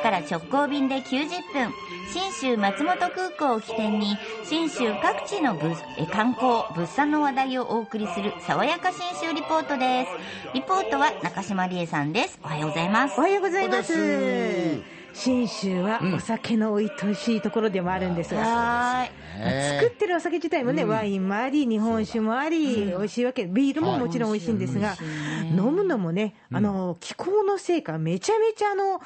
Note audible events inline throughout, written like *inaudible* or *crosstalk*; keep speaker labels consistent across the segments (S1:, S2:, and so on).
S1: 岡から直行便で90分。信州松本空港を起点に信州各地の観光物産の話題をお送りする爽やか信州リポートです。リポートは中島理恵さんです。おはようございます。
S2: おはようございます。信州はお酒のおいとしいところでもあるんですが、
S1: はーい
S2: 作ってるお酒自体もね、ワインもあり、日本酒もあり、美味しいわけ、ビールももちろん美味しいんですが、飲むのもね、あの気候のせいか、めちゃめちゃあの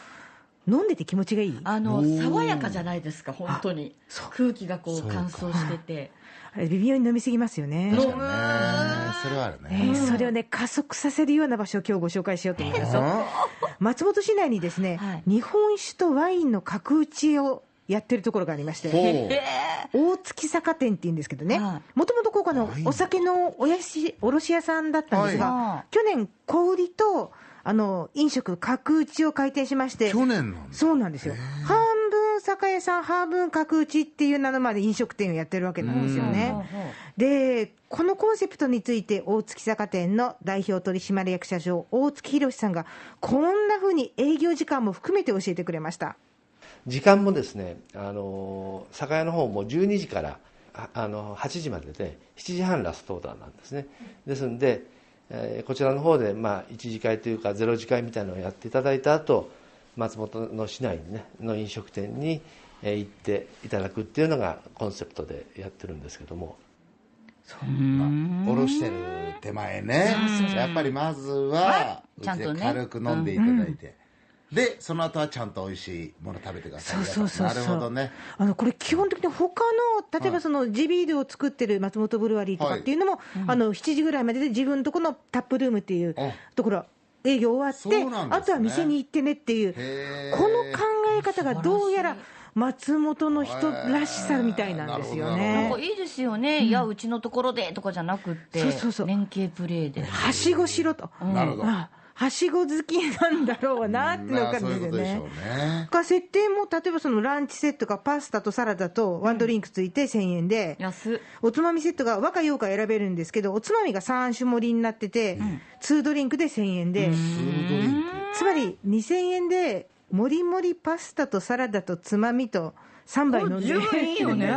S2: 飲んでて気持ちがいい？
S3: あの爽やかじゃないですか本当に。空気がこう乾燥してて。
S2: あれ微妙に飲みすぎますよね。
S3: 飲む
S4: ねそれはある
S2: え
S4: ね。
S2: ーそれをね、加速させるような場所を今日ご紹介しようと思います。
S4: うん。
S2: 松本市内にですね、
S1: はい。
S2: 日本酒とワインの角打ちをやってるところがありまして、
S4: ほ
S2: 大月坂店っていうんですけどね。
S1: は、
S2: もともとここのお酒のおやし卸屋さんだったんですが、
S1: はい。
S2: 去年、小売りとあの飲食、角打ちを開店しまして、
S4: う去年なんだ。
S2: そうなんですよ、半分酒屋さん、半分角打ちっていう名のまで飲食店をやってるわけなんですよね。で、このコンセプトについて、大月酒店の代表取締役社長、大月宏さんが、こんなふうに営業時間も含めて教えてくれました。
S5: 時間もですね、あの酒屋の方も12時からああの8時までで7時半ラストオーダーなんですねですんで、えーこちらの方で、まあ、1次会というかゼロ次会みたいなのをやっていただいた後松本の市内に、ね、の飲食店に、えー行っていただくっていうのがコンセプトでやってるんですけども。
S4: おろしてる手前ね。やっぱりまずは、軽く飲んでいただいて。で、その後はちゃんと美味しいもの食べてください。
S2: そうそうそうそう。
S4: なるほどね。
S2: あのこれ、基本的に他の、例えばその地ビールを作ってる松本ブルワリーとかっていうのも、あの7時ぐらいまでで自分のとこのタップルームっていう
S4: あ
S2: ところ、営業終わって、
S4: ね。
S2: あとは店に行ってねっていう、この考え方がどうやら松本の人らしさみたいなんですよね。
S1: なんか。いいですよね、いやうちのところでとかじゃなくって
S2: そうそうそう。
S1: 連携プレーで。
S2: はしごしろと。
S4: なるほど。
S2: あはしご好きなんだろうなっていうのが
S4: まあ
S2: 分かるんですよね
S4: そういうね。
S2: が設定も例えばそのランチセットがパスタとサラダとワンドリンクついて1000円で、
S1: 安っ。
S2: おつまみセットが和か洋か選べるんですけど、おつまみが3種盛りになってて、2ドリンクで1000円で。つまり2000円で、もりもりパスタとサラダとつまみと3杯飲んで。
S1: 十分いいよね。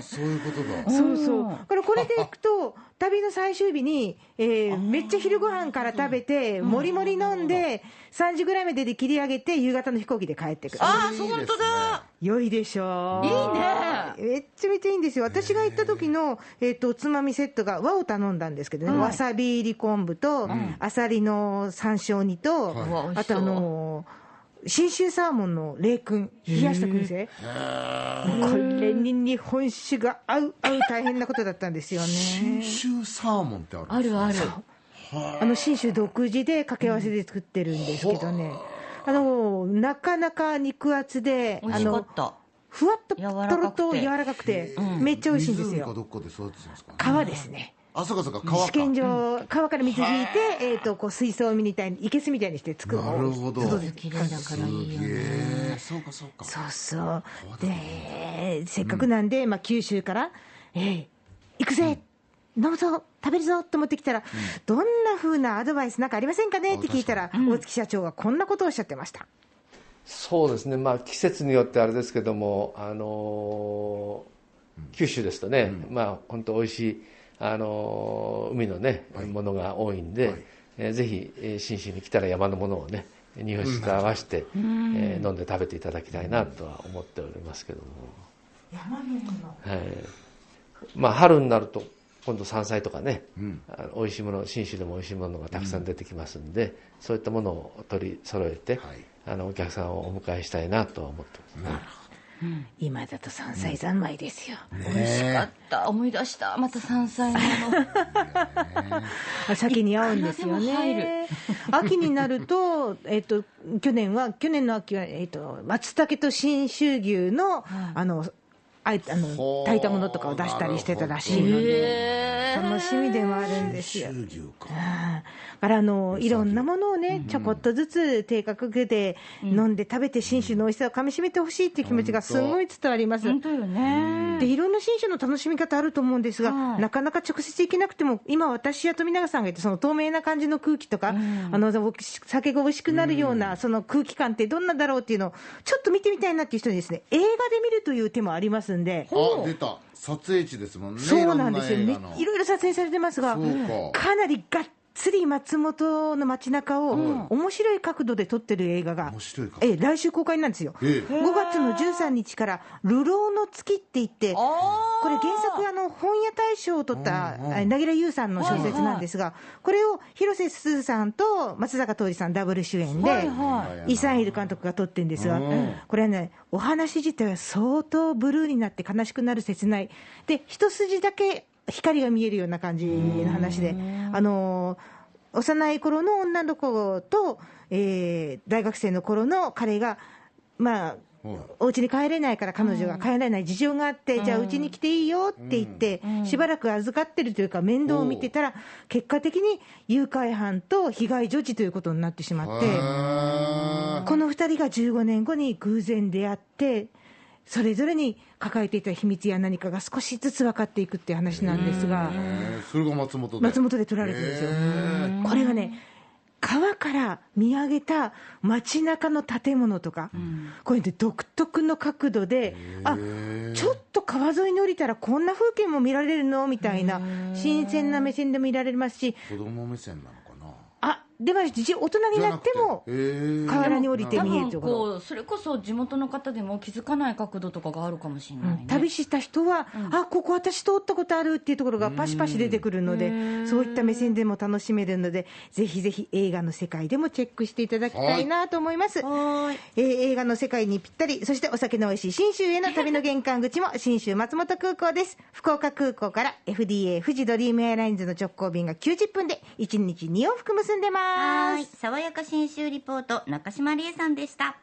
S4: そういうことだ。*laughs*
S2: そうそう。だからこれでいくと、*laughs* 旅の最終日に、えーめっちゃ昼ご飯から食べて、もりもり飲んで、3時ぐらいまでで切り上げて、夕方の飛行機で帰ってくる。
S1: ああ
S4: いいですね
S1: 本当だ。
S2: 良いでしょう。
S1: いいね。
S2: めっちゃめちゃいいんですよ。私が行った時の、えっ、と、おつまみセットが和を頼んだんですけどね、わさび入り昆布と、あさりの山椒煮と、あとあのー信州サーモンの冷燻、冷やした燻製。これに日本酒が合う、合う大変なことだったんですよね。
S4: 信州サーモンってあるんです
S1: あるある
S2: あの信州独自で掛け合わせで作ってるんですけどね。あのーなかなか肉厚で、
S1: 美
S2: あの
S1: 味しかった
S2: ふわっととろと柔らかくて、めっちゃ美味しいんですよ。
S4: どっかで育てすかね。
S2: 川ですね。
S4: あ、そうかそうか、川か。
S2: 試験場、川から水引いて、えっと、こう水槽みたいに、生けすみたいにして作る。
S4: なるほど。
S2: そうです
S1: 綺麗だからいい
S4: そうかそうか。
S2: そうそう。で、せっかくなんで、まあ、九州から、えー行くぜ、飲むぞ、食べるぞと思ってきたら、どんな風なアドバイスなんかありませんかね？って聞いたら、大月社長がこんなことをおっしゃってました。
S5: そうですね、まあ、季節によってあれですけども、あのー九州ですとね、まあ、本当、美味しい、あのー海のね、ものが多いんで、
S4: はい。
S5: えーぜひ、え州に来たら山のものをね、日本酒と合わせて、えー飲んで食べていただきたいなとは思っておりますけども。はい。まあ、春になると今度山菜とかね、あの美味しいもの信州でも美味しいものがたくさん出てきますんで、そういったものを取り揃えて、
S4: はい。
S5: あのお客さんをお迎えしたいなとは思ってます、ね
S2: 今だと山菜三昧ですよ。
S1: 美味しかった。思い出した。また山菜の。*laughs*
S2: 先に合うんですよね。秋になると、*laughs* えっと、去年は、去年の秋は、えっと、松茸と信州牛の、あの、あえてあの炊いたものとかを出したりしてたらしいので、楽しみでもあるんですよ。
S4: か
S2: だからあのいろんなものをね、ちょこっとずつ低価格で飲んで食べて、信州の美味しさをかみしめてほしいっていう気持ちがすごい伝わります。
S1: 本当よね。
S2: でいろんな信州の楽しみ方あると思うんですが、
S1: はい。
S2: なかなか直接行けなくても、今、私や富永さんが言って、その透明な感じの空気とか、あの酒が美味しくなるような、その空気感ってどんなだろうっていうのを、ちょっと見てみたいなっていう人にですね、映画で見るという手もありますんで。
S4: あ出た。撮影地ですもんね。
S2: そうなんですよ、ね
S4: いろ
S2: いろ撮影されてますが
S4: か
S2: なりがっつり松本の街中を、面白い角度で撮ってる映画がええ来週公開なんですよ、
S4: ええ。
S2: 5月の13日から、流浪の月って言って、これ、原作、あの本屋大賞を取った凪良優さんの小説なんですが、これを広瀬すずさんと松坂桃李さん、ダブル主演で、イ・サンイル監督が撮ってるんですが
S4: うん、
S2: これはね、お話自体は相当ブルーになって悲しくなる切ない、で一筋だけ光が見えるような感じの話で、あのー幼い頃の女の子と、えー大学生の頃の彼が、まあ、
S4: はい
S2: お家に帰れないから彼女が帰れない事情があって、じゃあうちに来ていいよって言って、しばらく預かってるというか面倒を見てたら、結果的に誘拐犯と被害女児ということになってしまって、この2人が15年後に偶然出会って、それぞれに抱えていた秘密や何かが少しずつ分かっていくっていう話なんですが、
S4: それが松本で。
S2: 松本で撮られてるんですよ。これがね、川から見上げた街中の建物とか、これで独特の角度で、あちょっと川沿いに降りたらこんな風景も見られるの？みたいな、新鮮な目線で見られますし、
S4: 子供目線なの？かな
S2: あでも大人になっても、河原に降りて
S1: 多
S2: 見える
S1: 分
S2: ところ。
S1: こうそれこそ地元の方でも気づかない角度とかがあるかもしれないね、
S2: 旅した人は、あここ私通ったことあるっていうところがパシパシ出てくるので、そういった目線でも楽しめるので、ぜひぜひ映画の世界でもチェックしていただきたいなと思います。
S1: は
S2: えー映画の世界にぴったり、そしてお酒の美味しい信州への旅の玄関口も *laughs* 信州松本空港です。福岡空港から FDA 富士ドリームエアラインズの直行便が90分で1日2往復結んでます。
S1: はい。爽やか新州リポート中島理恵さんでした。